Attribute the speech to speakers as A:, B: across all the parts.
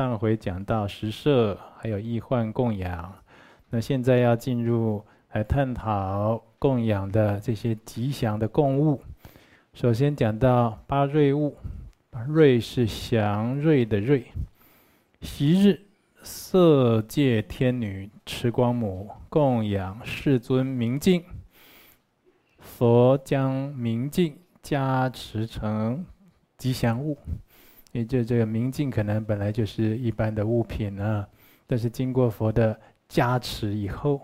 A: 上回讲到十摄，还有易幻供养，那现在要进入来探讨供养的这些吉祥的供物。首先讲到八瑞物，瑞是祥瑞的瑞。昔日色界天女持光母供养世尊明镜，佛将明镜加持成吉祥物。也就这个明镜可能本来就是一般的物品啊，但是经过佛的加持以后，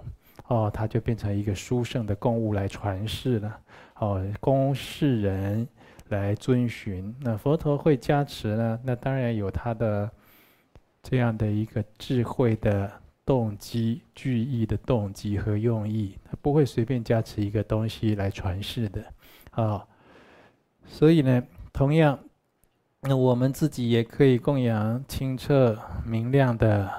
A: 哦，它就变成一个殊胜的供物来传世了。哦，供世人来遵循。那佛陀会加持呢？那当然有他的这样的一个智慧的动机、具意的动机和用意。他不会随便加持一个东西来传世的。啊、哦，所以呢，同样。那我们自己也可以供养清澈明亮的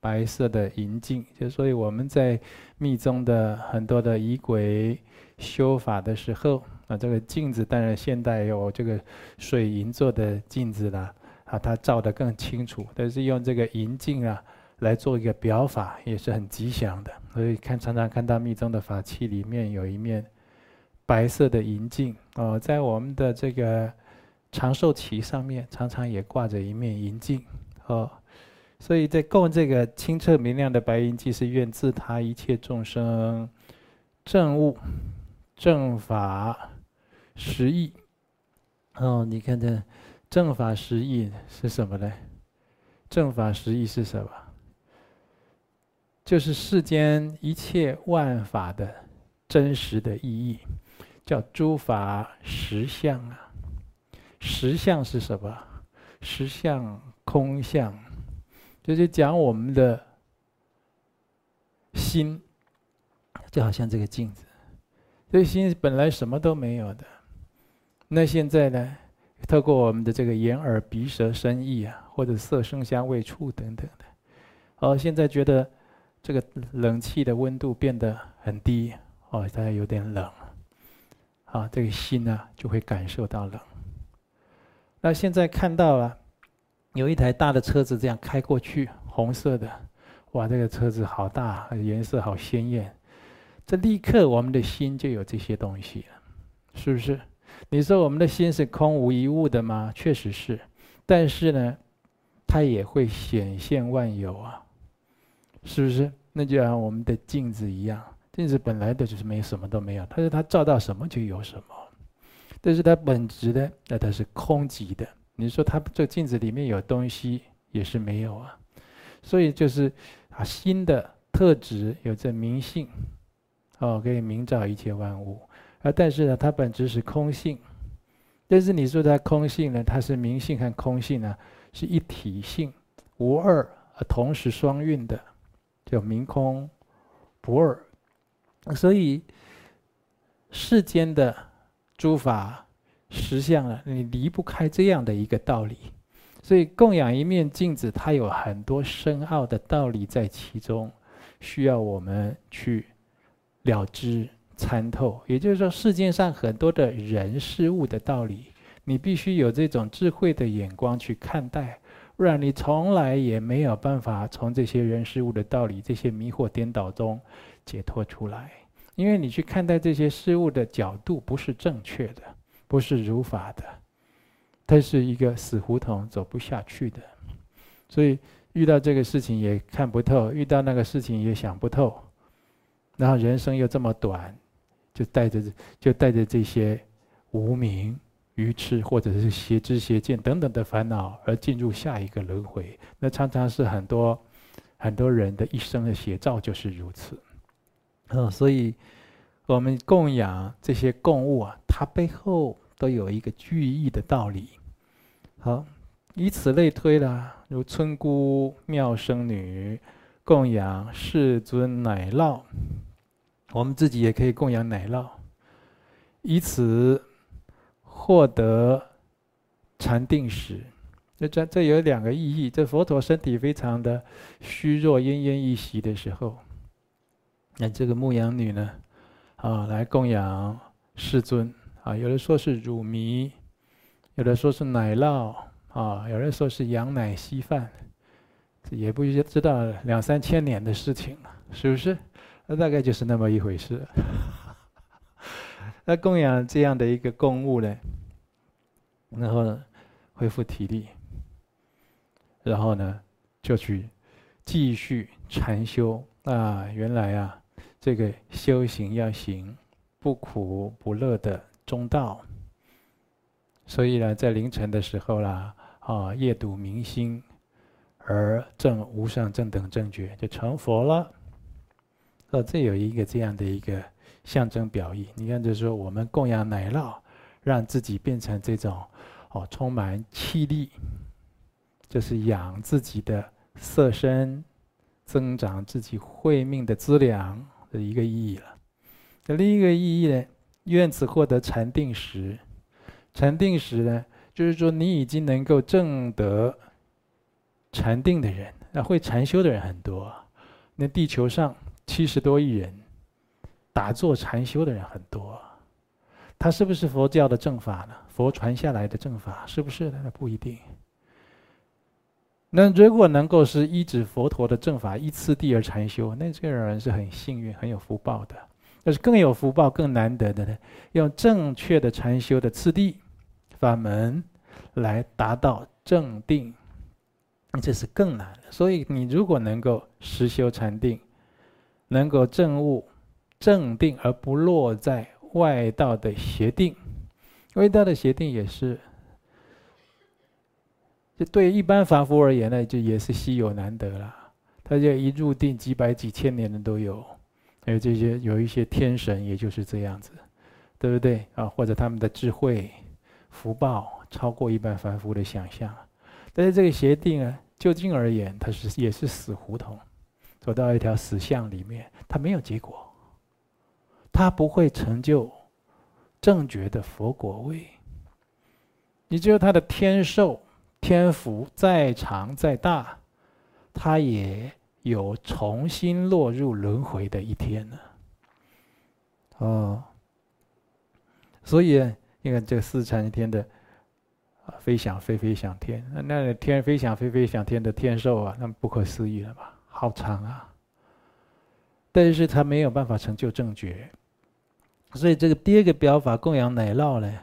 A: 白色的银镜，就所以我们在密宗的很多的仪轨修法的时候，啊，这个镜子当然现代有这个水银做的镜子了，啊，它照得更清楚。但是用这个银镜啊来做一个表法，也是很吉祥的。所以看常常看到密宗的法器里面有一面白色的银镜哦，在我们的这个。长寿旗上面常常也挂着一面银镜，哦，所以在供这个清澈明亮的白银镜，是愿自他一切众生正悟、正法实义。哦，你看这正法实义是什么呢？正法实义是什么？就是世间一切万法的真实的意义，叫诸法实相啊。实相是什么？实相空相，就是讲我们的心，就好像这个镜子，这心本来什么都没有的。那现在呢？透过我们的这个眼耳鼻舌身意啊，或者色声香味触等等的，哦，现在觉得这个冷气的温度变得很低，哦，大家有点冷，啊，这个心呢就会感受到冷。那现在看到了，有一台大的车子这样开过去，红色的，哇，这个车子好大，颜色好鲜艳，这立刻我们的心就有这些东西了，是不是？你说我们的心是空无一物的吗？确实是，但是呢，它也会显现万有啊，是不是？那就像我们的镜子一样，镜子本来的就是没什么都没有，但是它照到什么就有什么。但是它本质的，那它是空寂的。你说它这镜子里面有东西，也是没有啊。所以就是啊，心的特质有着明性，哦，可以明照一切万物。啊，但是呢，它本质是空性。但是你说它空性呢，它是明性和空性呢，是一体性，无二，同时双运的，叫明空不二。所以世间的。诸法实相了，你离不开这样的一个道理，所以供养一面镜子，它有很多深奥的道理在其中，需要我们去了知参透。也就是说，世界上很多的人事物的道理，你必须有这种智慧的眼光去看待，不然你从来也没有办法从这些人事物的道理、这些迷惑颠倒中解脱出来。因为你去看待这些事物的角度不是正确的，不是如法的，它是一个死胡同，走不下去的。所以遇到这个事情也看不透，遇到那个事情也想不透，然后人生又这么短，就带着就带着这些无明、愚痴或者是邪知邪见等等的烦恼而进入下一个轮回。那常常是很多很多人的一生的写照就是如此。嗯，所以，我们供养这些供物啊，它背后都有一个具义的道理。好，以此类推啦，如村姑妙生女供养世尊奶酪，我们自己也可以供养奶酪，以此获得禅定时。这这这有两个意义。这佛陀身体非常的虚弱、奄奄一息的时候。那这个牧羊女呢，啊，来供养世尊啊，有的说是乳糜，有的说是奶酪啊，有人说是羊奶稀饭，也不知道两三千年的事情了，是不是？那大概就是那么一回事。那供养这样的一个供物呢，然后呢恢复体力，然后呢，就去继续禅修啊。原来啊，这个修行要行不苦不乐的中道。所以呢，在凌晨的时候啦，啊，夜读明星。而证无上正等正觉，就成佛了。哦，这有一个这样的一个象征表意。你看，就是说我们供养奶酪，让自己变成这种哦，充满气力，就是养自己的色身，增长自己慧命的资粮的一个意义了。那另一个意义呢？愿此获得禅定时，禅定时呢，就是说你已经能够证得。禅定的人，那会禅修的人很多。那地球上七十多亿人，打坐禅修的人很多。他是不是佛教的正法呢？佛传下来的正法是不是？那不一定。那如果能够是依止佛陀的正法依次第而禅修，那这个人是很幸运、很有福报的。但是更有福报、更难得的呢，用正确的禅修的次第法门来达到正定。这是更难的，所以你如果能够实修禅定，能够证悟正定而不落在外道的邪定，外道的邪定也是，对一般凡夫而言呢，就也是稀有难得了。他就一入定几百几千年的都有，还有这些有一些天神，也就是这样子，对不对啊？或者他们的智慧福报超过一般凡夫的想象。但是这个邪定啊，就近而言，它是也是死胡同，走到一条死巷里面，它没有结果，它不会成就正觉的佛果位。你只有他的天寿、天福再长再大，他也有重新落入轮回的一天呢。哦，所以你看这四禅天的。啊，飞翔飞飞想天，那那天飞翔飞飞想天的天寿啊，那不可思议了吧？好长啊！但是他没有办法成就正觉，所以这个第二个表法供养奶酪呢，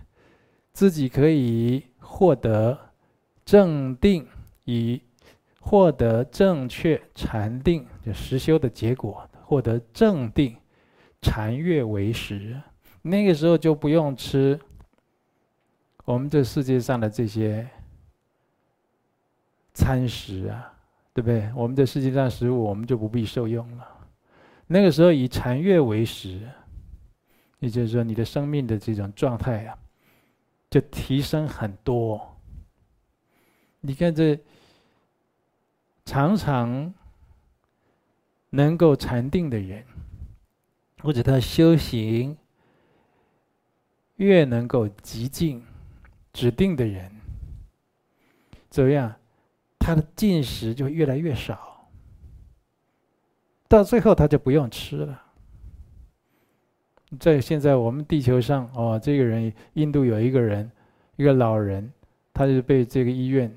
A: 自己可以获得正定，以获得正确禅定就实修的结果，获得正定禅悦为食，那个时候就不用吃。我们这世界上的这些餐食啊，对不对？我们这世界上食物，我们就不必受用了。那个时候以禅悦为食，也就是说，你的生命的这种状态啊，就提升很多。你看这常常能够禅定的人，或者他修行越能够极静。指定的人，怎么样？他的进食就越来越少，到最后他就不用吃了。在现在我们地球上，哦，这个人，印度有一个人，一个老人，他就被这个医院，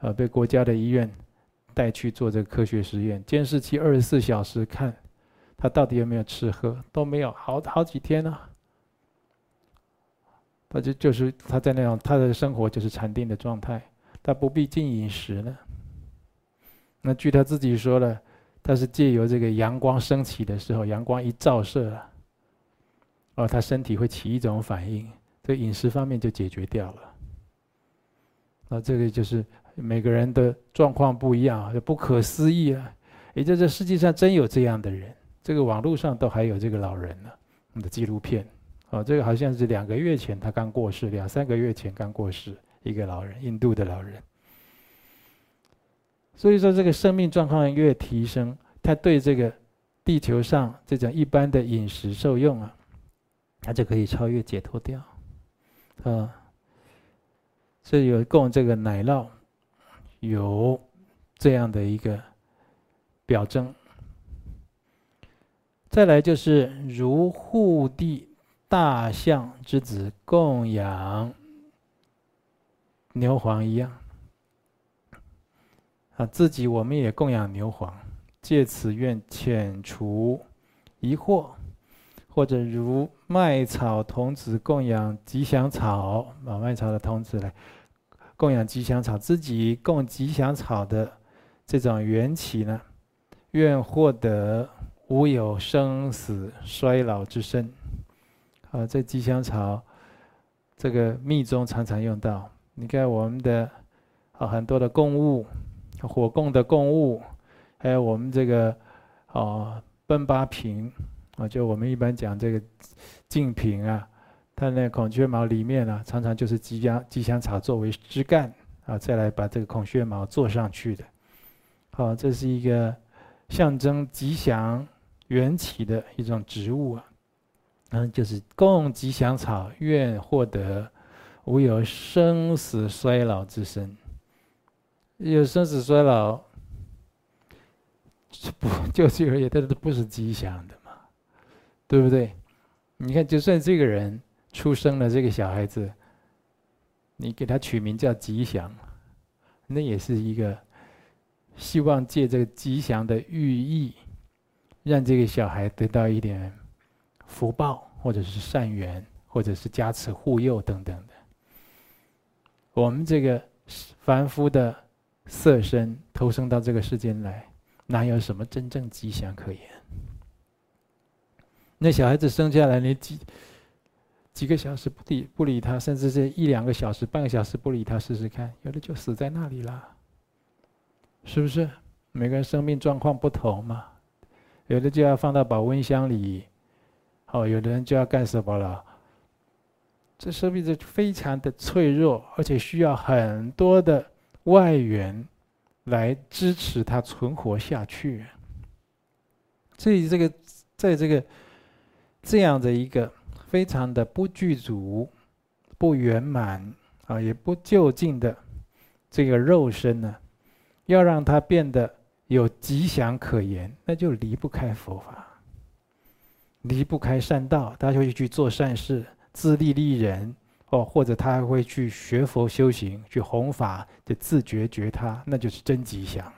A: 呃，被国家的医院带去做这个科学实验，监视器二十四小时看，他到底有没有吃喝，都没有，好好几天呢。他就就是他在那种他的生活就是禅定的状态，他不必进饮食了。那据他自己说了，他是借由这个阳光升起的时候，阳光一照射啊，哦，他身体会起一种反应，这饮食方面就解决掉了。那这个就是每个人的状况不一样，就不可思议啊！也就这世界上真有这样的人，这个网络上都还有这个老人呢，我们的纪录片。哦，这个好像是两个月前他刚过世，两三个月前刚过世一个老人，印度的老人。所以说，这个生命状况越提升，他对这个地球上这种一般的饮食受用啊，他就可以超越解脱掉。啊，所以有供这个奶酪，有这样的一个表征。再来就是如护地。大象之子供养牛黄一样，啊，自己我们也供养牛黄，借此愿遣除疑惑，或者如麦草童子供养吉祥草，啊，麦草的童子来供养吉祥草，自己供吉祥草的这种缘起呢，愿获得无有生死衰老之身。啊，这吉祥草，这个密宗常常用到。你看我们的啊，很多的供物。火供的供物，还有我们这个哦，奔巴瓶啊，就我们一般讲这个净瓶啊，它那孔雀毛里面啊，常常就是吉祥吉祥草作为枝干啊，再来把这个孔雀毛做上去的。好，这是一个象征吉祥缘起的一种植物啊，嗯，就是供吉祥草，愿获得无有生死衰老之身。有生死衰老，不就这个也，它都不是吉祥的嘛，对不对？你看，就算这个人出生了，这个小孩子，你给他取名叫吉祥，那也是一个希望借这个吉祥的寓意，让这个小孩得到一点福报，或者是善缘，或者是加持护佑等等的。我们这个凡夫的。色身投生到这个世间来，哪有什么真正吉祥可言？那小孩子生下来，你几几个小时不理不理他，甚至是一两个小时、半个小时不理他试试看，有的就死在那里了，是不是？每个人生命状况不同嘛，有的就要放到保温箱里，哦，有的人就要干什么了？这生命是非常的脆弱，而且需要很多的。外援来支持他存活下去，所以这个在这个这样的一个非常的不具足、不圆满啊，也不就近的这个肉身呢，要让它变得有吉祥可言，那就离不开佛法，离不开善道，他就会去做善事，自利利人。哦，或者他还会去学佛修行，去弘法，就自觉觉他，那就是真吉祥。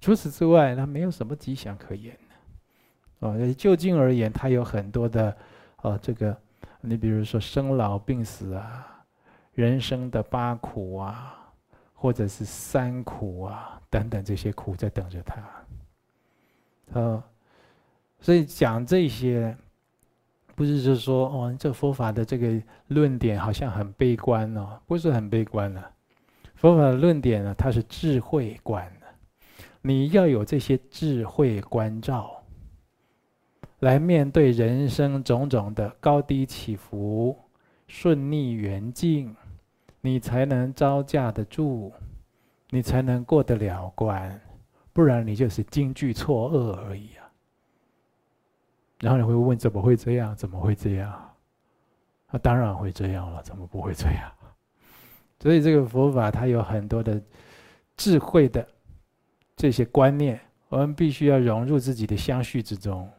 A: 除此之外，他没有什么吉祥可言的。啊，就近而言，他有很多的，哦，这个，你比如说生老病死啊，人生的八苦啊，或者是三苦啊，等等这些苦在等着他。哦，所以讲这些。不是就是说哦，这佛法的这个论点好像很悲观哦，不是很悲观的。佛法的论点呢，它是智慧观的，你要有这些智慧关照，来面对人生种种的高低起伏、顺逆缘境，你才能招架得住，你才能过得了关，不然你就是惊惧错愕而已啊。然后你会问：怎么会这样？怎么会这样？那当然会这样了，怎么不会这样？所以这个佛法它有很多的智慧的这些观念，我们必须要融入自己的相续之中，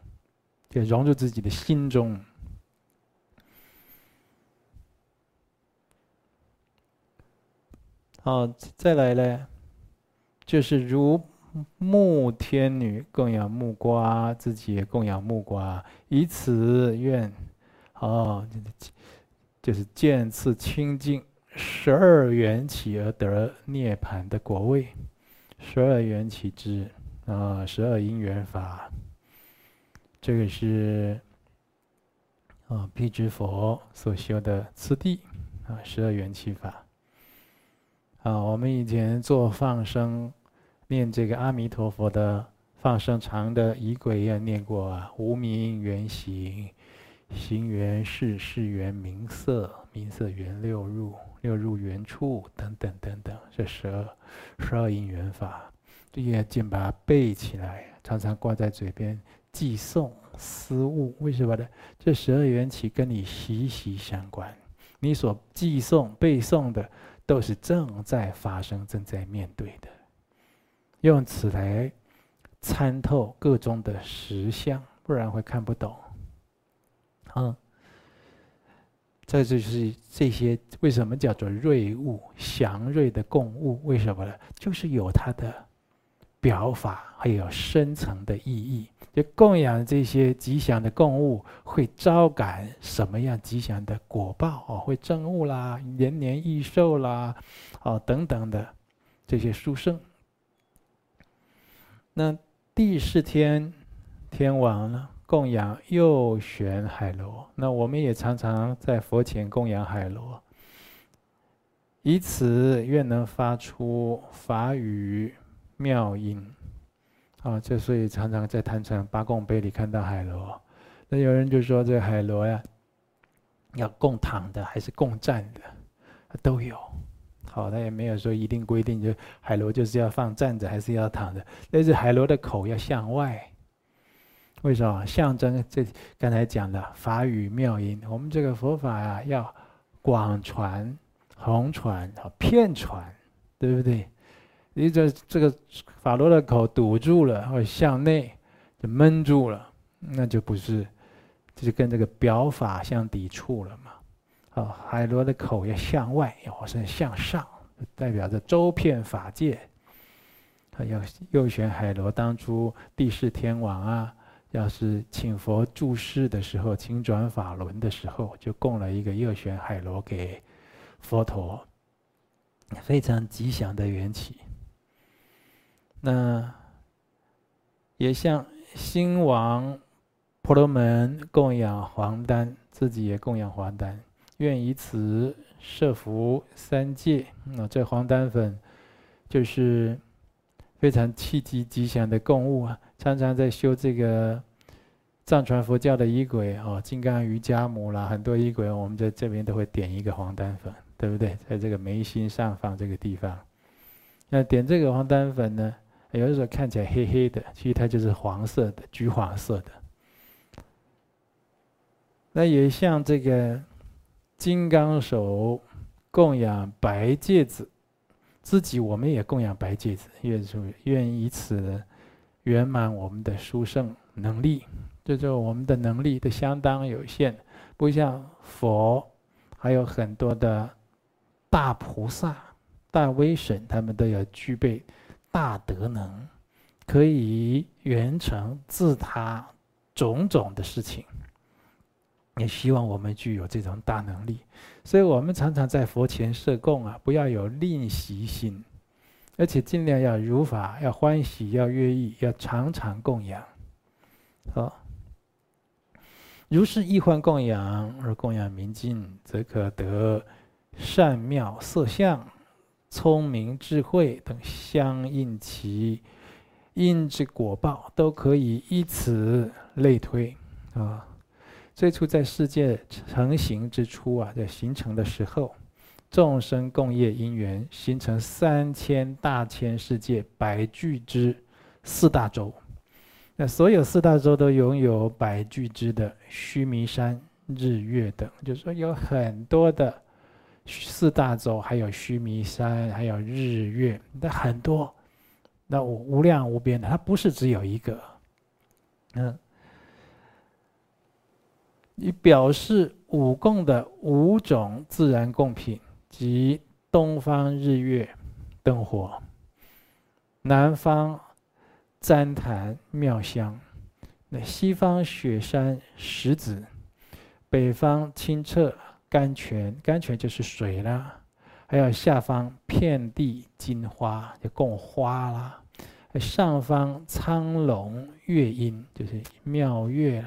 A: 也融入自己的心中。好，再来嘞，就是如。木天女供养木瓜，自己也供养木瓜，以此愿，哦，就是见次清净十二缘起而得涅槃的果位，十二缘起之啊，十二因缘法，这个是啊，辟支佛所修的次第啊，十二缘起法啊，我们以前做放生。念这个阿弥陀佛的放生长的仪轨也念过啊，无名缘行，行缘事，事缘名色，名色缘六入，六入缘处等等等等，这十二十二因缘法，这些经把它背起来，常常挂在嘴边，寄诵思悟。为什么呢？这十二缘起跟你息息相关，你所寄诵背诵的都是正在发生、正在面对的。用此来参透各种的实相，不然会看不懂。嗯，这就是这些为什么叫做瑞物、祥瑞的供物？为什么呢？就是有它的表法，还有深层的意义。就供养这些吉祥的供物，会招感什么样吉祥的果报？哦，会增物啦，延年益寿啦，哦，等等的这些殊胜。那第四天天王呢？供养右旋海螺，那我们也常常在佛前供养海螺，以此愿能发出法语妙音。啊，这所以常常在坛城八供杯里看到海螺。那有人就说，这海螺呀，要供躺的还是供站的，都有。好，他也没有说一定规定，就海螺就是要放站着还是要躺着。但是海螺的口要向外。为什么象征这刚才讲的法语妙音？我们这个佛法啊，要广传、弘传、遍传，对不对？你这这个法螺的口堵住了，或向内就闷住了，那就不是，这就跟这个表法相抵触了嘛。啊，海螺的口要向外，要是向上，代表着周遍法界。他要右旋海螺，当初帝释天王啊。要是请佛住世的时候，请转法轮的时候，就供了一个右旋海螺给佛陀，非常吉祥的缘起。那也像兴王婆罗门供养黄丹，自己也供养黄丹，愿以此摄伏三界。那这黄丹粉就是非常契机吉祥的供物啊。常常在修这个藏传佛教的仪轨哦，金刚瑜伽母啦，很多仪轨，我们在这边都会点一个黄丹粉，对不对？在这个眉心上方这个地方，那点这个黄丹粉呢，有的时候看起来黑黑的，其实它就是黄色的，橘黄色的。那也像这个金刚手供养白芥子，自己我们也供养白芥子，愿愿以此。圆满我们的殊胜能力，这就我们的能力都相当有限，不像佛，还有很多的大菩萨、大威神，他们都有具备大德能，可以圆成自他种种的事情。也希望我们具有这种大能力，所以我们常常在佛前设供啊，不要有吝惜心。而且尽量要如法，要欢喜，要乐意，要常常供养。好，如是易欢供养而供养明尽，则可得善妙色相、聪明智慧等相应其因之果报，都可以依此类推啊。最初在世界成形之初啊，在形成的时候。众生共业因缘，形成三千大千世界百俱之四大洲。那所有四大洲都拥有百俱之的须弥山、日月等，就是说有很多的四大洲，还有须弥山，还有日月，那很多，那无量无边的，它不是只有一个。嗯，你表示五供的五种自然供品。即东方日月灯火，南方旃檀妙香，那西方雪山石子，北方清澈甘泉，甘泉就是水啦，还有下方遍地金花，就供花啦，上方苍龙月音，就是妙月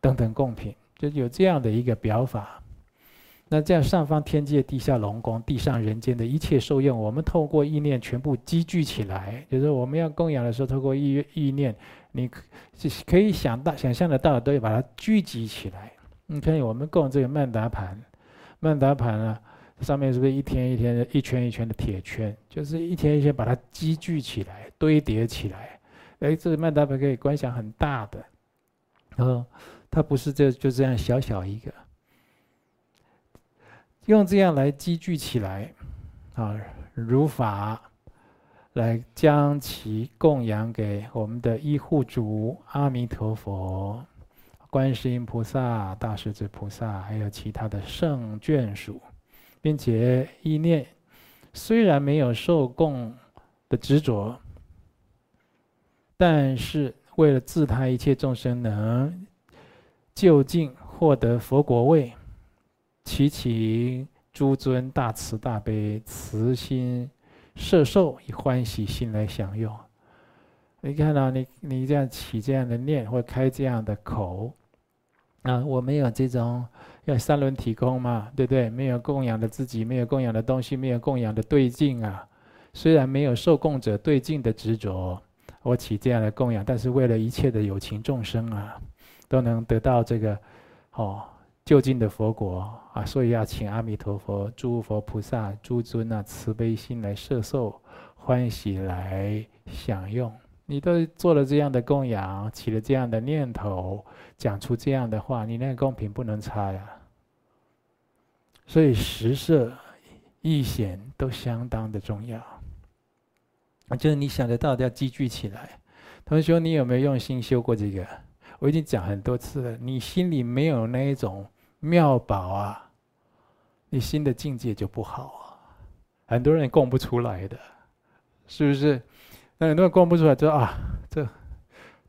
A: 等等供品，就有这样的一个表法。那这样，上方天界，地下龙宫，地上人间的一切受用，我们透过意念全部积聚起来。就是我们要供养的时候，透过意意念，你可以想到、想象得到的，都要把它聚集起来。你看，我们供这个曼达盘，曼达盘啊，上面是不是一天一天的、一圈一圈的铁圈？就是一天一天把它积聚起来、堆叠起来。哎，这个曼达盘可以观想很大的，然后它不是这就这样小小一个。用这样来积聚起来，啊，如法来将其供养给我们的依护主阿弥陀佛，观世音菩萨、大势至菩萨，还有其他的圣眷属，并且意念虽然没有受供的执着，但是为了自他一切众生能就近获得佛国位，祈请诸尊大慈大悲慈心摄受，以欢喜心来享用。你看到你你这样起这样的念，或开这样的口，啊，我没有这种要三轮体空嘛，对不对？没有供养的自己，没有供养的东西，没有供养的对境啊。虽然没有受供者对境的执着，我起这样的供养，但是为了一切的有情众生啊，都能得到这个哦就近的佛国啊，所以要请阿弥陀佛、诸佛菩萨、诸尊啊慈悲心来摄受，欢喜来享用。你都做了这样的供养，起了这样的念头，讲出这样的话，你那个供品不能差呀。所以实摄、意显都相当的重要。就是你想得到的要积聚起来。同学，你有没有用心修过这个？我已经讲很多次了。你心里没有那一种妙宝啊，你心的境界就不好啊。很多人供不出来的，是不是？那很多人供不出来，就啊，这、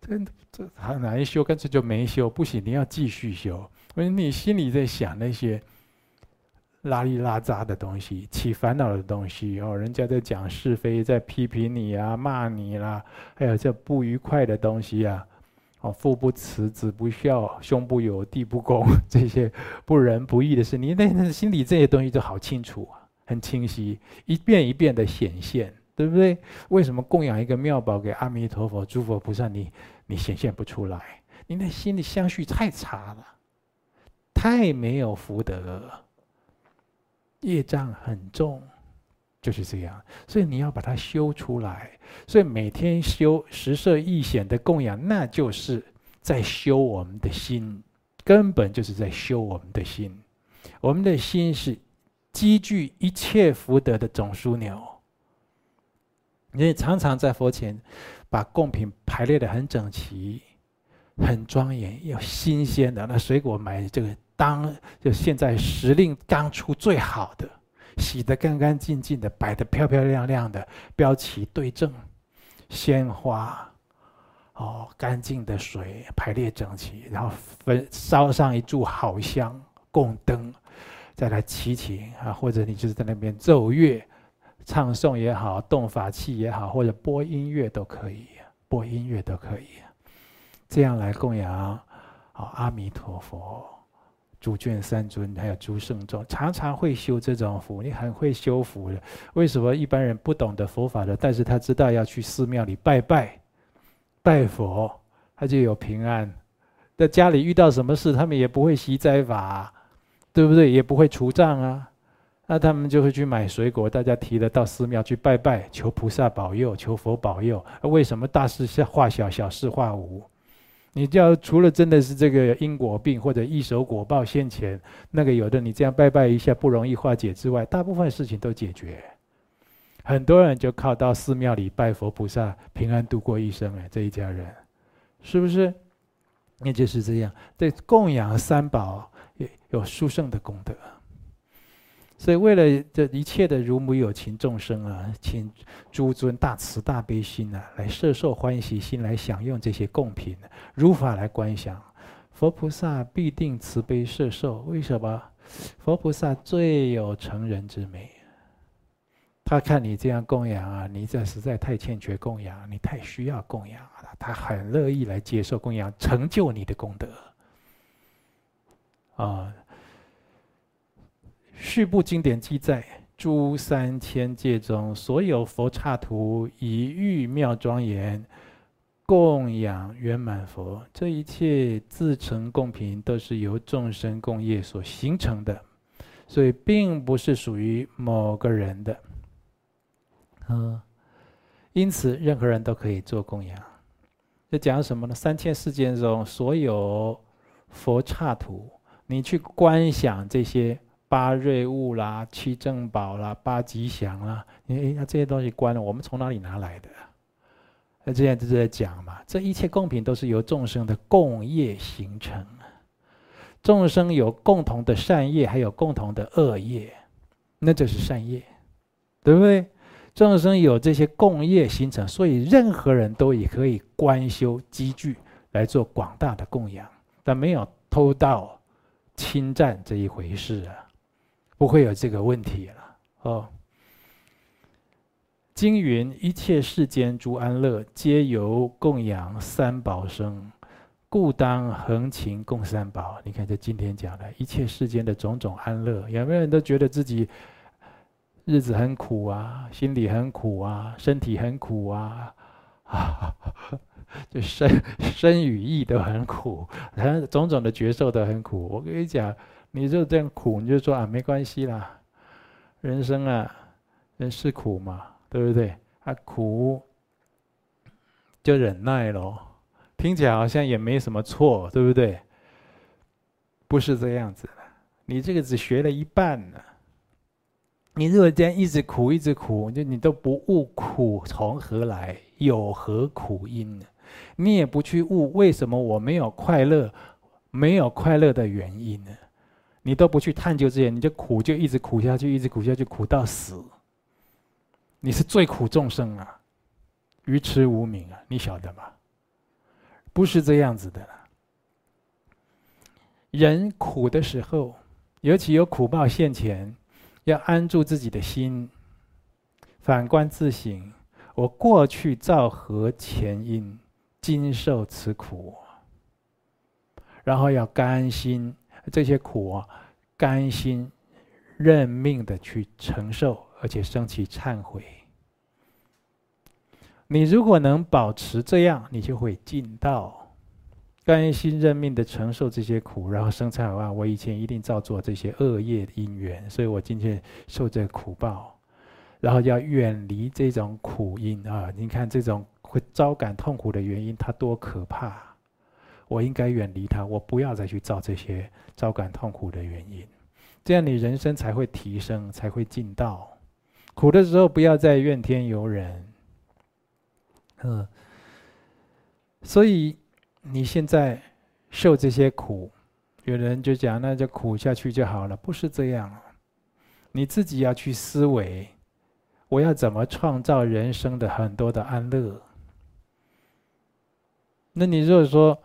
A: 这、这很难修？干脆就没修，不行，你要继续修。因为你心里在想那些拉里拉杂的东西，起烦恼的东西哦，人家在讲是非，在批评你啊，骂你啦，还有这不愉快的东西啊，哦，父不慈，子不孝，兄不友，弟不恭，这些不仁不义的事，你那那心里这些东西都好清楚啊，很清晰，一遍一遍的显现。对不对？为什么供养一个妙宝给阿弥陀佛、诸佛菩萨，你你显现不出来？你那心里相续太差了，太没有福德，业障很重，就是这样。所以你要把它修出来。所以每天修实摄意显的供养，那就是在修我们的心，根本就是在修我们的心。我们的心是积聚一切福德的总枢纽。你常常在佛前把供品排列得很整齐、很庄严，要新鲜的。那水果买这个当就现在时令刚出最好的，洗得干干净净的，摆得漂漂亮亮的，标齐对正，鲜花哦，干净的水排列整齐，然后焚烧上一炷好香供灯，再来祈请啊，或者你就是在那边奏乐。唱诵也好，动法器也好，或者播音乐都可以，播音乐都可以，这样来供养好，阿弥陀佛、诸眷三尊，还有诸圣众，常常会修这种福，你很会修福的。为什么一般人不懂得佛法的，但是他知道要去寺庙里拜拜，拜佛，他就有平安。在家里遇到什么事，他们也不会息灾法，对不对？也不会除障啊。那他们就会去买水果，大家提了到寺庙去拜拜，求菩萨保佑，求佛保佑。为什么大事化小，小事化无？你就要除了真的是这个因果病或者一手果报现前，那个有的你这样拜拜一下不容易化解之外，大部分事情都解决。很多人就靠到寺庙里拜佛菩萨，平安度过一生。哎，这一家人，是不是？那就是这样。对，供养三宝也有殊胜的功德。所以，为了这一切的如母有情众生啊，请诸尊大慈大悲心啊，来摄受欢喜心来享用这些供品，如法来观想，佛菩萨必定慈悲摄受。为什么？佛菩萨最有成人之美，他看你这样供养啊，你这实在太欠缺供养，你太需要供养了，他很乐意来接受供养，成就你的功德啊。续部经典记载，诸三千界中所有佛刹土，以玉妙庄严供养圆满佛。这一切自成供品，都是由众生共业所形成的，所以并不是属于某个人的。嗯，因此任何人都可以做供养。这讲什么呢？三千世界中所有佛刹土，你去观想这些。八瑞物啦，七珍宝啦，八吉祥啦，你那这些东西关了，我们从哪里拿来的？那这样就在讲嘛，这一切供品都是由众生的共业形成。众生有共同的善业，还有共同的恶业，那就是善业，对不对？众生有这些共业形成，所以任何人都也可以观修积聚来做广大的供养，但没有偷盗、侵占这一回事啊，不会有这个问题了哦。经云：一切世间诸安乐，皆由供养三宝生。故当恒勤供三宝。你看，这今天讲的一切世间的种种安乐，有没有人都觉得自己日子很苦啊，心里很苦啊，身体很苦啊，啊，就身 身与意都很苦，然 后种种的觉受都很苦。我跟你讲，你就这样苦，你就说啊，没关系啦，人生啊，人是苦嘛，对不对？啊，苦就忍耐咯。听起来好像也没什么错，对不对？不是这样子的，你这个只学了一半呢。你如果这样一直苦，一直苦，就你都不悟苦从何来，有何苦因呢？你也不去悟为什么我没有快乐，没有快乐的原因呢？你都不去探究这些，你就苦就一直苦下去，一直苦下去，苦到死。你是最苦众生啊，愚痴无明啊，你晓得吗？不是这样子的。人苦的时候，尤其有苦报现前，要安住自己的心，反观自省：我过去造何前因，今受此苦？然后要甘心这些苦啊，甘心认命的去承受，而且升起忏悔。你如果能保持这样，你就会进道，甘心认命的承受这些苦，然后生忏悔。我以前一定造作这些恶业因缘，所以我今天受这苦报。然后要远离这种苦因啊！你看这种会招感痛苦的原因，它多可怕！我应该远离它，我不要再去造这些招感痛苦的原因。这样你人生才会提升，才会进道。苦的时候不要再怨天尤人。嗯，所以你现在受这些苦，有人就讲，那就苦下去就好了，不是这样。你自己要去思维，我要怎么创造人生的很多的安乐？那你如果说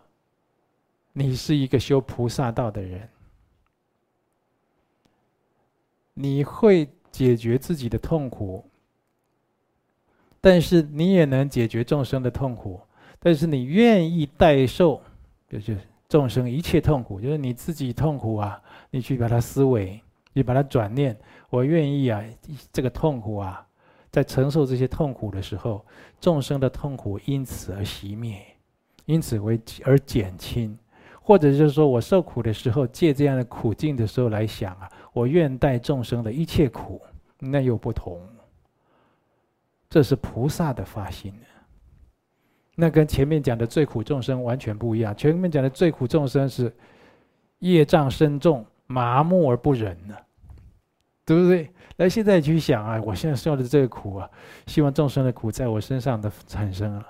A: 你是一个修菩萨道的人，你会解决自己的痛苦。但是你也能解决众生的痛苦，但是你愿意代受，就是众生一切痛苦，就是你自己痛苦啊，你去把它思维，你把它转念，我愿意啊，这个痛苦啊，在承受这些痛苦的时候，众生的痛苦因此而熄灭，因此为而减轻，或者就是说我受苦的时候，借这样的苦境的时候来想啊，我愿代众生的一切苦，那又不同。这是菩萨的发心，那跟前面讲的最苦众生完全不一样。前面讲的最苦众生是业障深重、麻木而不仁呢，对不对？那现在去想啊，我现在受的这个苦啊，希望众生的苦在我身上的产生了，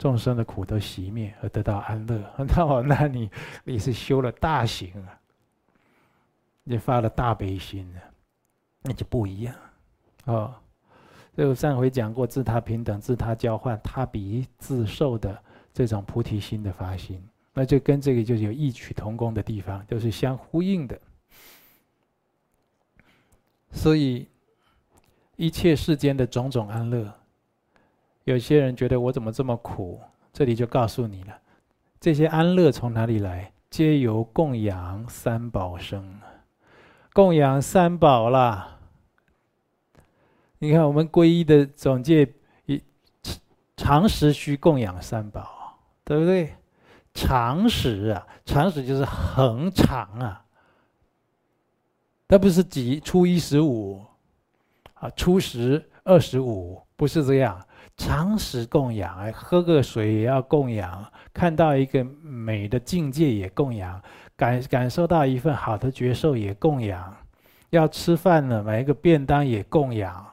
A: 众生的苦都熄灭而得到安乐。那我那你你是修了大行啊，你发了大悲心啊，那就不一样哦。就上回讲过，自他平等、自他交换、他比自受的这种菩提心的发心，那就跟这个就是有异曲同工的地方，都是相呼应的。所以，一切世间的种种安乐，有些人觉得我怎么这么苦？这里就告诉你了，这些安乐从哪里来？皆由供养三宝生，供养三宝啦。你看，我们皈依的总戒，一常时须供养三宝，对不对？常时啊，常时就是恒常啊。它不是几初一十五啊，初十二十五，不是这样。常识供养，哎，喝个水也要供养，看到一个美的境界也供养，感感受到一份好的觉受也供养，要吃饭了，买一个便当也供养。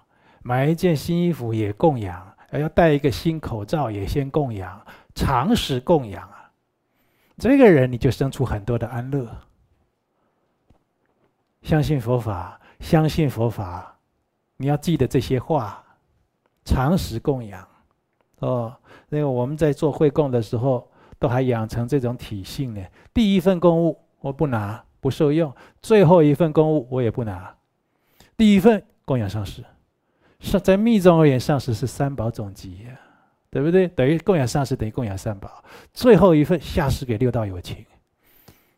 A: 买一件新衣服也供养，要戴一个新口罩也先供养，常识供养啊，这个人你就生出很多的安乐，相信佛法，相信佛法，你要记得这些话，常时供养。哦，那个我们在做会供的时候，都还养成这种体性呢。第一份公务我不拿，不受用；最后一份公务我也不拿。第一份供养上师，上在密宗而言，上师是三宝总集呀，对不对？等于供养上师等于供养三宝。最后一份下施给六道有情。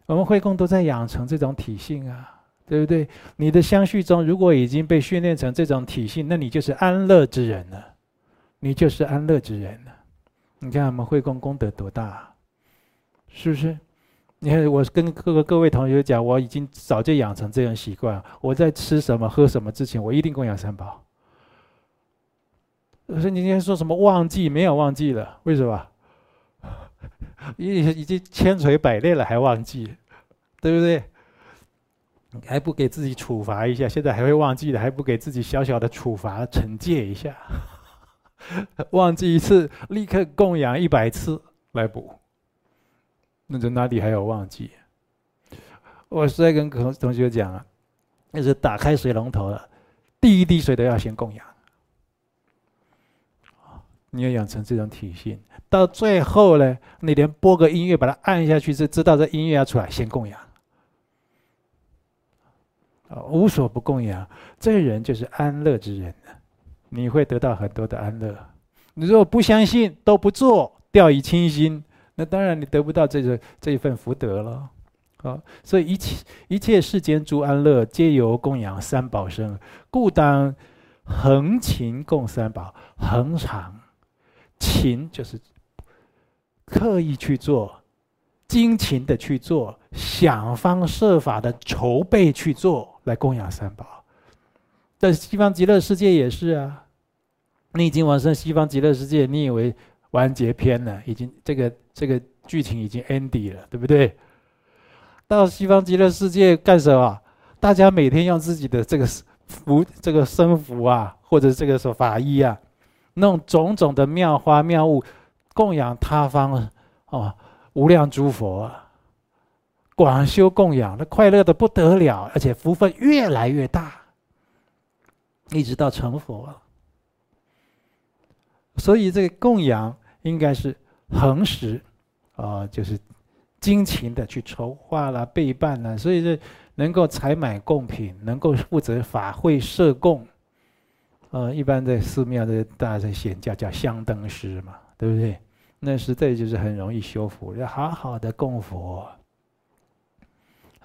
A: 我们会供都在养成这种体性啊，对不对？你的相续中如果已经被训练成这种体性，那你就是安乐之人了，你就是安乐之人了。你看我们会供功德多大，是不是？你看我跟各个各位同学讲，我已经早就养成这样习惯。我在吃什么喝什么之前，我一定供养三宝。我说你今天说什么忘记？没有忘记了，为什么？已已经千锤百炼了，还忘记，对不对？还不给自己处罚一下？现在还会忘记的，还不给自己小小的处罚惩戒一下？忘记一次，立刻供养一百次来补，那就哪里还有忘记？我是在跟同同学讲啊，那是打开水龙头了，第一滴水都要先供养。你要养成这种体性，到最后呢，你连播个音乐把它按下去，就知道这音乐要出来，先供养。啊，无所不供养，这个人就是安乐之人，你会得到很多的安乐。你如果不相信，都不做，掉以轻心，那当然你得不到这个这一份福德了。啊，所以一切一切世间诸安乐，皆由供养三宝生，故当恒勤供三宝，恒常。勤就是刻意去做，精勤的去做，想方设法的筹备去做，来供养三宝。在西方极乐世界也是啊，你已经往生西方极乐世界，你以为完结篇了，已经这个这个剧情已经 ending 了，对不对？到西方极乐世界干什么？大家每天用自己的这个服，这个生服啊，或者这个说法衣啊。弄种种的妙花妙物，供养他方，哦，无量诸佛，广修供养，那快乐的不得了，而且福分越来越大，一直到成佛。所以这个供养应该是恒时，啊，就是精勤的去筹划了、备办了，所以这能够采买贡品，能够负责法会设供。呃，一般在寺庙的大家显教叫香灯师嘛，对不对？那实在就是很容易修福，要好好的供佛，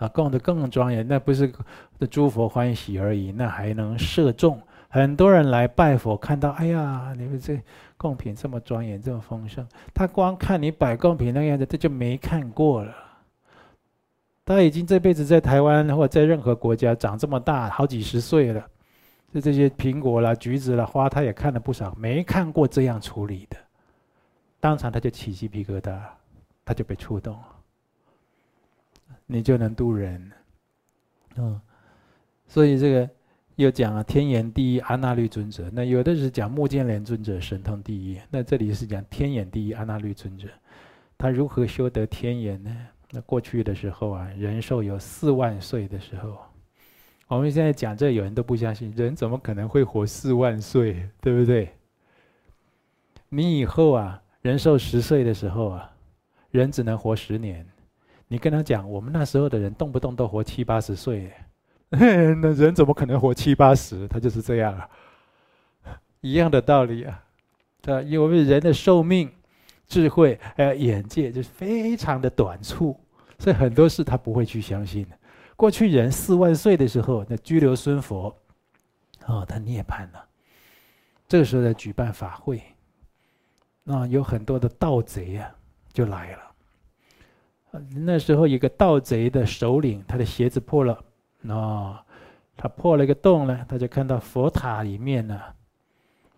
A: 供得更庄严。那不是的诸佛欢喜而已，那还能摄众，很多人来拜佛，看到哎呀，你们这贡品这么庄严，这么丰盛，他光看你摆贡品那样子，他就没看过了。他已经这辈子在台湾或在任何国家长这么大，好几十岁了。就这些苹果啦、橘子啦、花，他也看了不少，没看过这样处理的，当场他就起鸡皮疙瘩，他就被触动了。你就能度人，嗯，所以这个又讲啊，天眼第一阿那律尊者，那有的是讲目犍连尊者神通第一，那这里是讲天眼第一阿那律尊者，他如何修得天眼呢？那过去的时候啊，人寿有四万岁的时候。我们现在讲这，有人都不相信，人怎么可能会活四万岁，对不对？你以后啊，人寿十岁的时候啊，人只能活十年。你跟他讲，我们那时候的人动不动都活七八十岁，那人怎么可能活七八十？他就是这样啊，一样的道理啊。啊，因为人的寿命、智慧还有眼界就是非常的短促，所以很多事他不会去相信。过去人四万岁的时候，那拘留孙佛，哦，他涅槃了。这个时候在举办法会，那有很多的盗贼啊，就来了。那时候一个盗贼的首领，他的鞋子破了，哦，他破了一个洞呢，他就看到佛塔里面呢，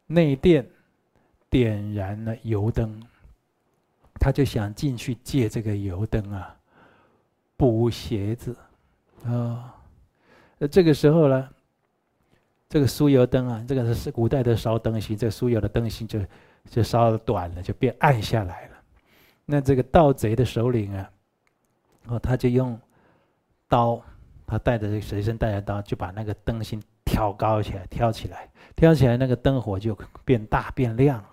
A: 内殿点燃了油灯，他就想进去借这个油灯啊，补鞋子。啊，那、这个时候呢，这个酥油灯啊，这个是古代的烧灯芯，这个酥油的灯芯就就烧的短了，就变暗下来了。那这个盗贼的首领啊，哦，他就用刀他带着这随身带着刀，就把那个灯芯挑高起来，挑起来，挑起来，那个灯火就变大变亮。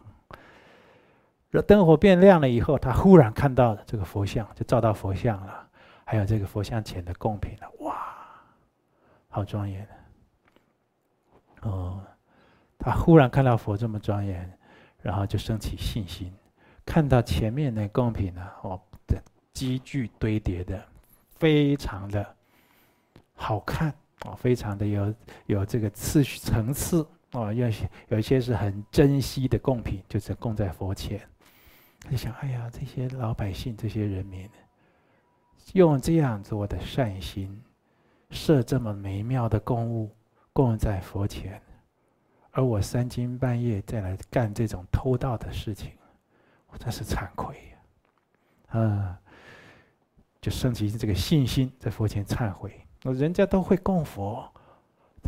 A: 这灯火变亮了以后，他忽然看到这个佛像，就照到佛像了，还有这个佛像前的贡品了，哇，好庄严！哦，他忽然看到佛这么庄严，然后就升起信心，看到前面的贡品呢，哦，积聚堆叠的，非常的好看啊，非常的有有这个次序层次啊，有些有一些是很珍惜的贡品，就是供在佛前。你想，哎呀，这些老百姓、这些人民，用这样子我的善心，设这么美妙的供物供在佛前，而我三更半夜再来干这种偷盗的事情，我真是惭愧呀！啊，就升起这个信心，在佛前忏悔。那人家都会供佛，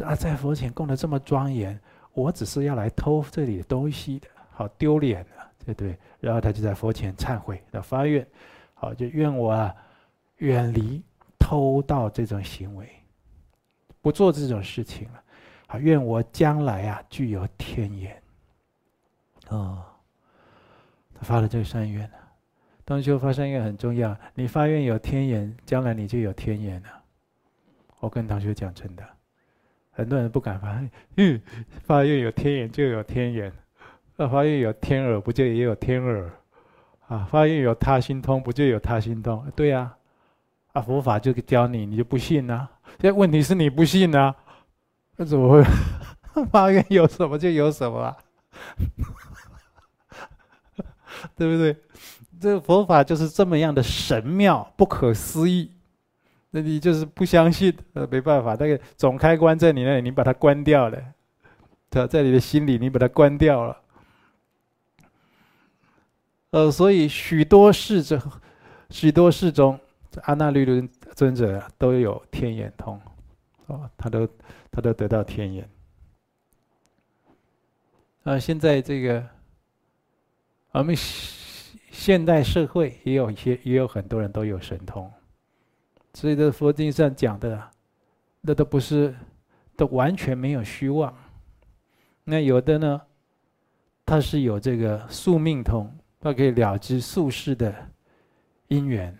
A: 啊，在佛前供得这么庄严，我只是要来偷这里的东西的，好丢脸啊！对对，然后他就在佛前忏悔，要发愿，好，就愿我啊，远离偷盗这种行为，不做这种事情了。好，愿我将来啊具有天眼。哦，他发了这个善愿了。同修发善愿很重要，你发愿有天眼，将来你就有天眼了。我跟同修讲真的，很多人不敢发，嗯，发愿有天眼就有天眼。那发愿有天耳，不就也有天耳？啊，发愿有他心通，不就有他心通？对呀，啊，佛法就教你，你就不信啊。现在问题是你不信啊，那怎么会？发愿有什么就有什么啊？对不对？这个佛法就是这么样的神妙、不可思议。那你就是不相信，呃，没办法，那个总开关在你那里，你把它关掉了，在在你的心里，你把它关掉了。呃，所以许多世者，许多世中，这阿那律尊尊者都有天眼通，哦，他都他都得到天眼。啊，现在这个我们现代社会也有一些，也有很多人都有神通，所以这佛经上讲的，那都不是，都完全没有虚妄。那有的呢，他是有这个宿命通。他可以了知宿世的因缘，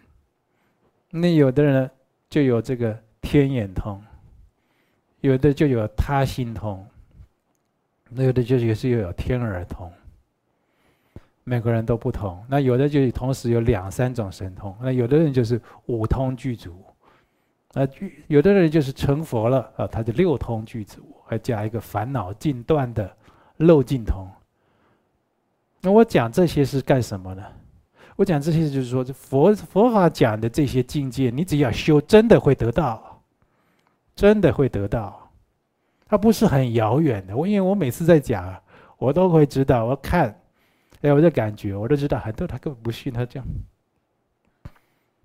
A: 那有的人呢，就有这个天眼通，有的就有他心通，那有的就也是又有天耳通。每个人都不同，那有的就同时有两三种神通，那有的人就是五通具足，啊，有的人就是成佛了啊，他就六通具足，还加一个烦恼尽断的漏尽通。那我讲这些是干什么呢？我讲这些就是说，佛佛法讲的这些境界，你只要修，真的会得到，真的会得到，它不是很遥远的。我因为我每次在讲，我都会知道，我看，哎，我这感觉，我都知道，很多他根本不信，他这样，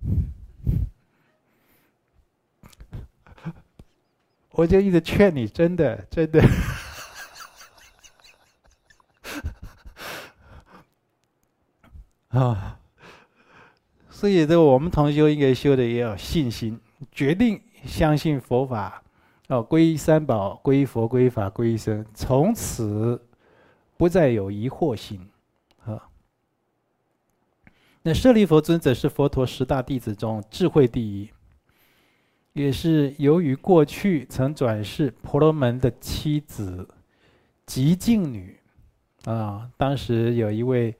A: 我就一直劝你，真的，真的。啊，所以这我们同修应该修的也有信心，决定相信佛法，哦，皈依三宝，皈依佛，皈依法，皈依僧，从此不再有疑惑心，那舍利弗尊者是佛陀十大弟子中智慧第一，也是由于过去曾转世婆罗门的妻子极静女，啊，当时有一位。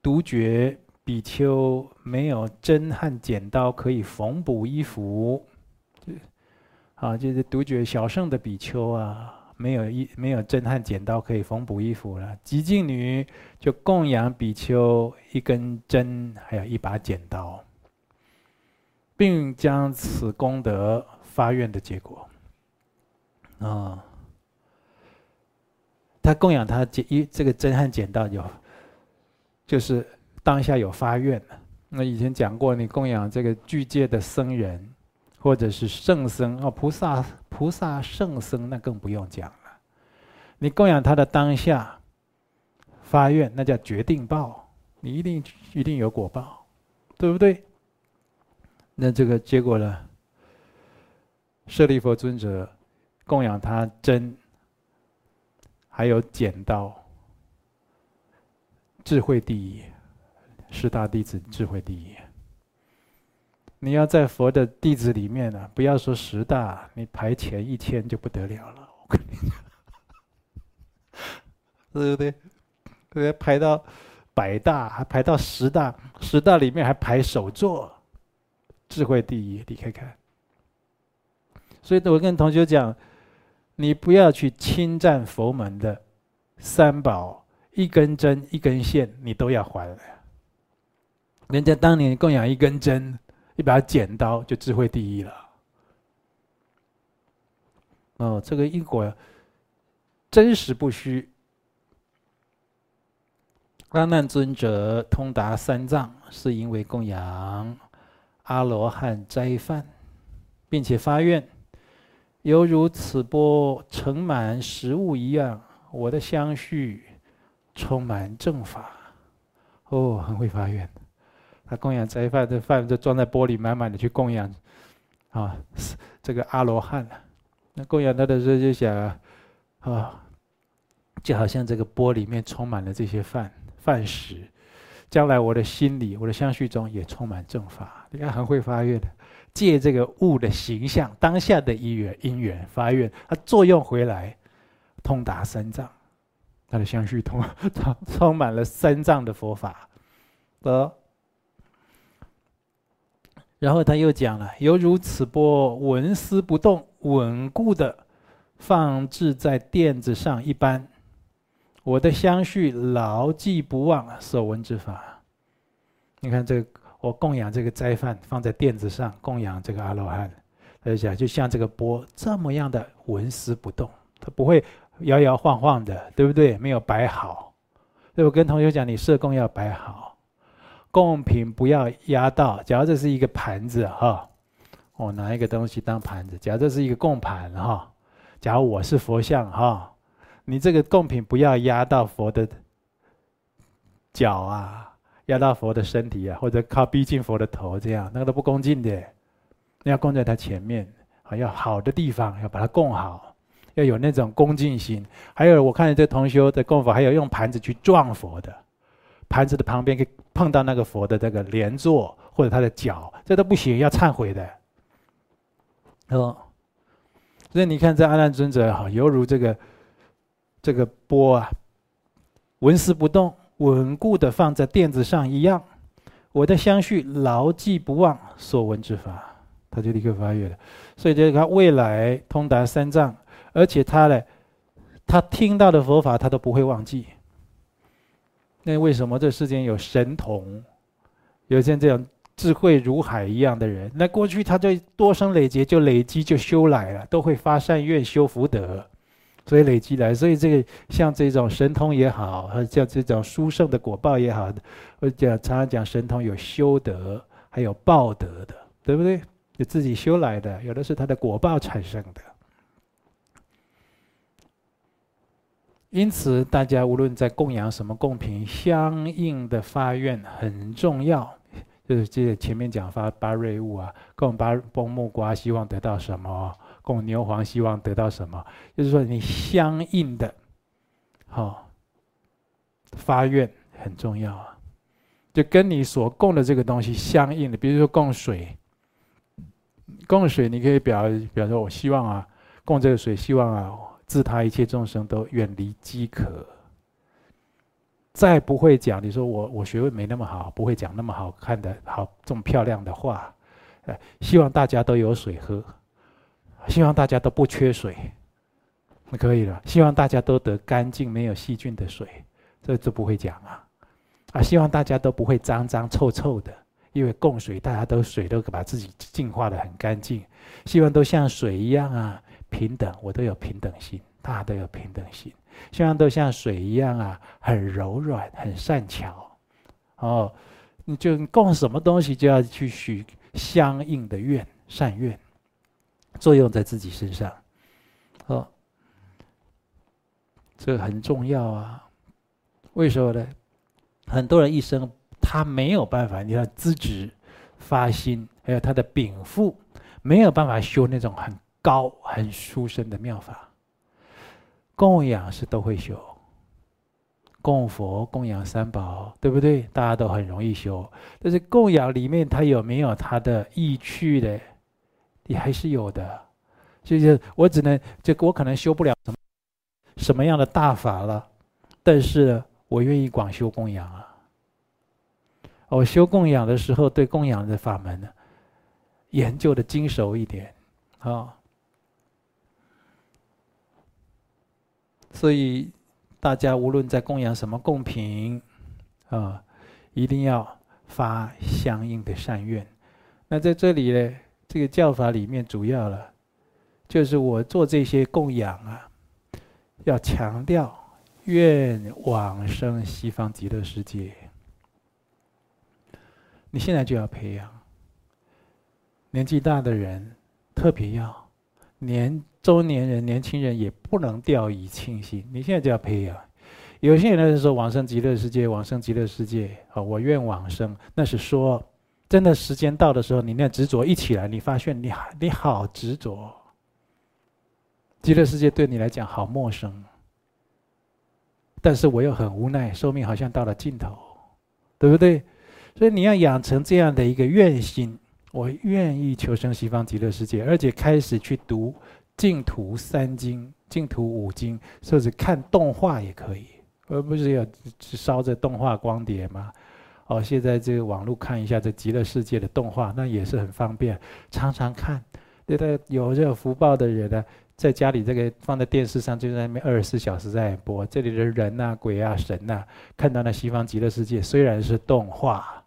A: 独觉比丘没有针和剪刀可以缝补衣服，啊，就是独觉小圣的比丘啊，没有一没有针和剪刀可以缝补衣服了。极静女就供养比丘一根针，还有一把剪刀，并将此功德发愿的结果，啊，他供养他剪一这个针和剪刀有。就是当下有发愿的，那以前讲过，你供养这个具戒的僧人，或者是圣僧哦，菩萨、菩萨、圣僧，那更不用讲了。你供养他的当下发愿，那叫决定报，你一定一定有果报，对不对？那这个结果呢？舍利弗尊者供养他针，还有剪刀，智慧第一，十大弟子智慧第一。你要在佛的弟子里面呢、不要说十大，你排前一千就不得了了。我跟你讲，对不对？对，排到百大，还排到十大，十大里面还排首座，智慧第一，你看看。所以，我跟同学讲，你不要去侵占佛门的三宝，一根针、一根线，你都要还。人家当年供养一根针。一把剪刀就智慧第一了。哦，这个因果真实不虚。阿难尊者通达三藏，是因为供养阿罗汉斋饭，并且发愿，犹如此钵盛满食物一样，我的相续充满正法。哦，很会发愿。他供养斋饭，这饭就装在钵里，满满的去供养，啊，这个阿罗汉。那供养他的时候就想啊，啊，就好像这个钵里面充满了这些饭饭食，将来我的心里、我的相续中也充满正法。你看很会发愿的，借这个物的形象、当下的因缘因缘发愿，它作用回来，通达三藏，他的相续通充 充满了三藏的佛法，得。然后他又讲了，犹如此钵纹丝不动，稳固的放置在垫子上一般，我的相续牢记不忘所闻之法。你看这个，我供养这个斋饭放在垫子上，供养这个阿罗汉，他就讲，就像这个钵这么样的纹丝不动，它不会摇摇晃晃的，对不对？没有摆好。所以我跟同学讲，你设供要摆好。供品不要压到，假如这是一个盘子哈，我拿一个东西当盘子。假如这是一个供盘哈，假如我是佛像哈，你这个供品不要压到佛的脚啊，压到佛的身体啊，或者靠逼近佛的头这样，那个都不恭敬的。你要供在他前面，啊，要好的地方要把它供好，要有那种恭敬心。还有我看见这同修的供佛，还有用盘子去撞佛的。盘子的旁边可以碰到那个佛的这个莲座或者他的脚，这都不行，要忏悔的。哦，所以你看这阿难尊者哈，犹如这个这个波啊，纹丝不动，稳固的放在垫子上一样。我的相续牢记不忘所闻之法，他就立刻发愿了。所以就是他未来通达三藏，而且他呢，他听到的佛法他都不会忘记。那为什么这世间有神童，有像这样智慧如海一样的人？那过去他就多生累劫就累积就修来了，都会发善愿修福德，所以累积来。所以这个像这种神通也好，和像这种殊胜的果报也好，我讲常常讲神通有修德，还有报德的，对不对？就自己修来的，有的是他的果报产生的。因此，大家无论在供养什么供品，相应的发愿很重要。就是这前面讲发八瑞物啊，供八供木瓜，希望得到什么？供牛黄，希望得到什么？就是说，你相应的，好发愿很重要啊。就跟你所供的这个东西相应的，比如说供水，供水你可以表表说，我希望啊，供这个水，希望啊。自他一切众生都远离饥渴。再不会讲，你说我我学问没那么好，不会讲那么好看的好这么漂亮的话，呃希望大家都有水喝，希望大家都不缺水，那可以了。希望大家都得干净没有细菌的水，这就不会讲啊。啊，希望大家都不会脏脏臭臭的，因为供水大家都水都把自己净化得很干净，希望都像水一样啊。平等，我都有平等心，大家都有平等心，希望都像水一样啊，很柔软，很善巧。哦，你就供什么东西，就要去许相应的愿，善愿，作用在自己身上。哦，这个很重要啊。为什么呢？很多人一生他没有办法，你看资质、发心，还有他的禀赋，没有办法修那种很。高、很殊胜的妙法。供养是都会修，供佛、供养三宝，对不对？大家都很容易修。但是供养里面，它有没有它的意趣的？也还是有的。就是我只能，就我可能修不了什么什么样的大法了，但是我愿意广修供养啊。我修供养的时候，对供养的法门呢，研究的精熟一点，啊。所以，大家无论在供养什么供品，啊，一定要发相应的善愿。那在这里呢，这个教法里面主要了，就是我做这些供养啊，要强调愿往生西方极乐世界。你现在就要培养，年纪大的人特别要，年。中年人、年轻人也不能掉以轻心。你现在就要培养。有些人是说往生极乐世界，往生极乐世界啊，我愿往生。那是说，真的时间到的时候，你那执着一起来，你发现你你好执着。极乐世界对你来讲好陌生，但是我又很无奈，寿命好像到了尽头，对不对？所以你要养成这样的一个愿心，我愿意求生西方极乐世界，而且开始去读。净土三经、净土五经，甚至看动画也可以，而不是要烧这动画光碟吗？哦，现在这个网络看一下这极乐世界的动画，那也是很方便，常常看。对的，有这个福报的人呢，在家里这个放在电视上，就在那边二十四小时在播。这里的人呐、啊、鬼啊、神呐、看到那西方极乐世界，虽然是动画，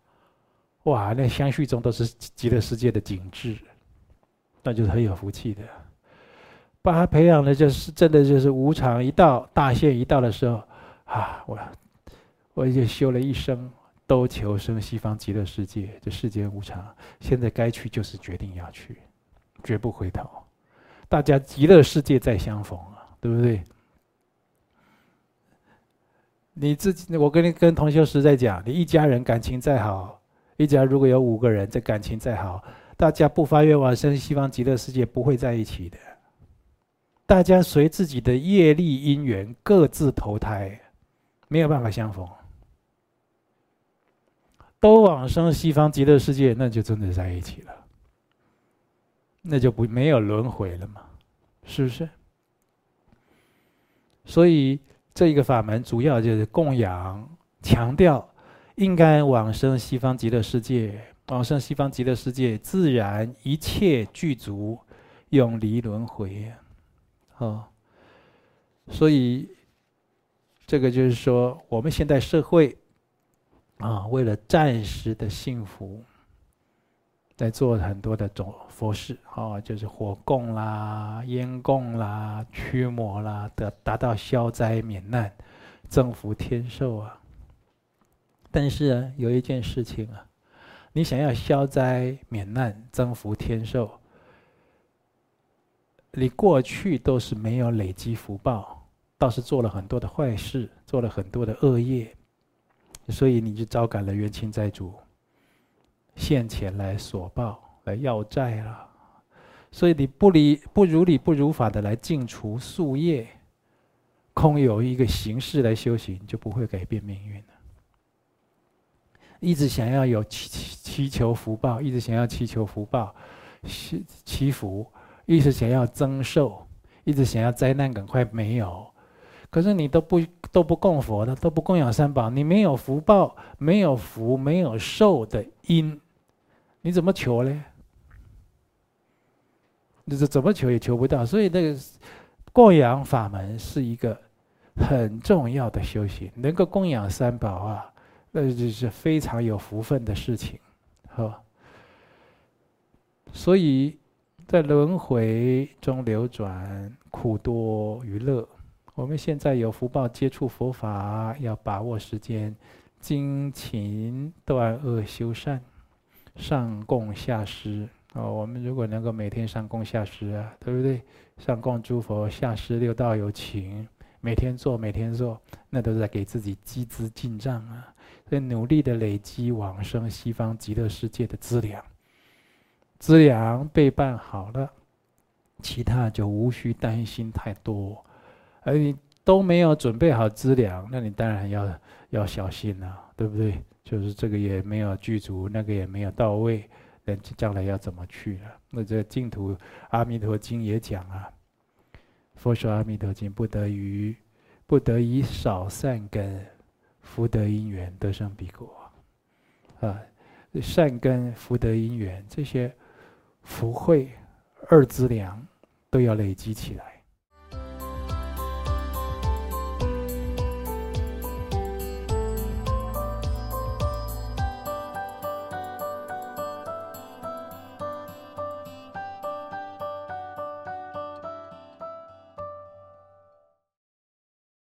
A: 哇，那相续中都是极乐世界的景致，那就是很有福气的。把他培养的，就是真的就是无常一到大限一到的时候，啊，我我已经修了一生，都求生西方极乐世界。这世间无常，现在该去就是决定要去，绝不回头。大家极乐世界再相逢啊，对不对？你自己，我跟你跟同修实在讲，你一家人感情再好，一家如果有五个人，这感情再好，大家不发愿往生西方极乐世界，不会在一起的。大家随自己的业力因缘各自投胎，没有办法相逢。都往生西方极乐世界，那就真的在一起了。那就不没有轮回了嘛，是不是？所以这一个法门主要就是供养，强调应该往生西方极乐世界，往生西方极乐世界，自然一切具足，永离轮回。哦，所以这个就是说，我们现在社会啊，为了暂时的幸福，在做很多的种佛事啊，就是火供啦、烟供啦、驱魔啦，得达到消灾免难、增福天寿啊。但是啊，有一件事情啊，你想要消灾免难、增福天寿。你过去都是没有累积福报，倒是做了很多的坏事，做了很多的恶业，所以你就招感了冤亲债主，现前来索报，来要债了。所以你不理不如理不如法的来净除宿业，空有一个形式来修行，就不会改变命运了。一直想要有祈祈求福报，一直想要祈求福报，祈祈福。一直想要增寿，一直想要灾难赶快没有，可是你都不都不供佛的，都不供养三宝，你没有福报，没有福，没有寿的因，你怎么求呢？你这怎么求也求不到，所以那个供养法门是一个很重要的修行，能够供养三宝啊，那就是非常有福分的事情，好，所以。在轮回中流转，苦多于乐。我们现在有福报接触佛法，要把握时间，精勤断恶修善，上供下施。哦，我们如果能够每天上供下施啊，对不对？上供诸佛，下施六道有情，每天做，每天做，那都是在给自己积资进账啊。所以努力的累积往生西方极乐世界的资粮。资粮备办好了，其他就无需担心太多。而你都没有准备好资粮，那你当然要要小心了，对不对？就是这个也没有具足，那个也没有到位，那将来要怎么去了？那这净土阿弥陀经也讲啊，佛说阿弥陀经不得于不得以少善根福德因缘得生彼国啊，善根福德因缘这些福慧二资粮都要累积起来。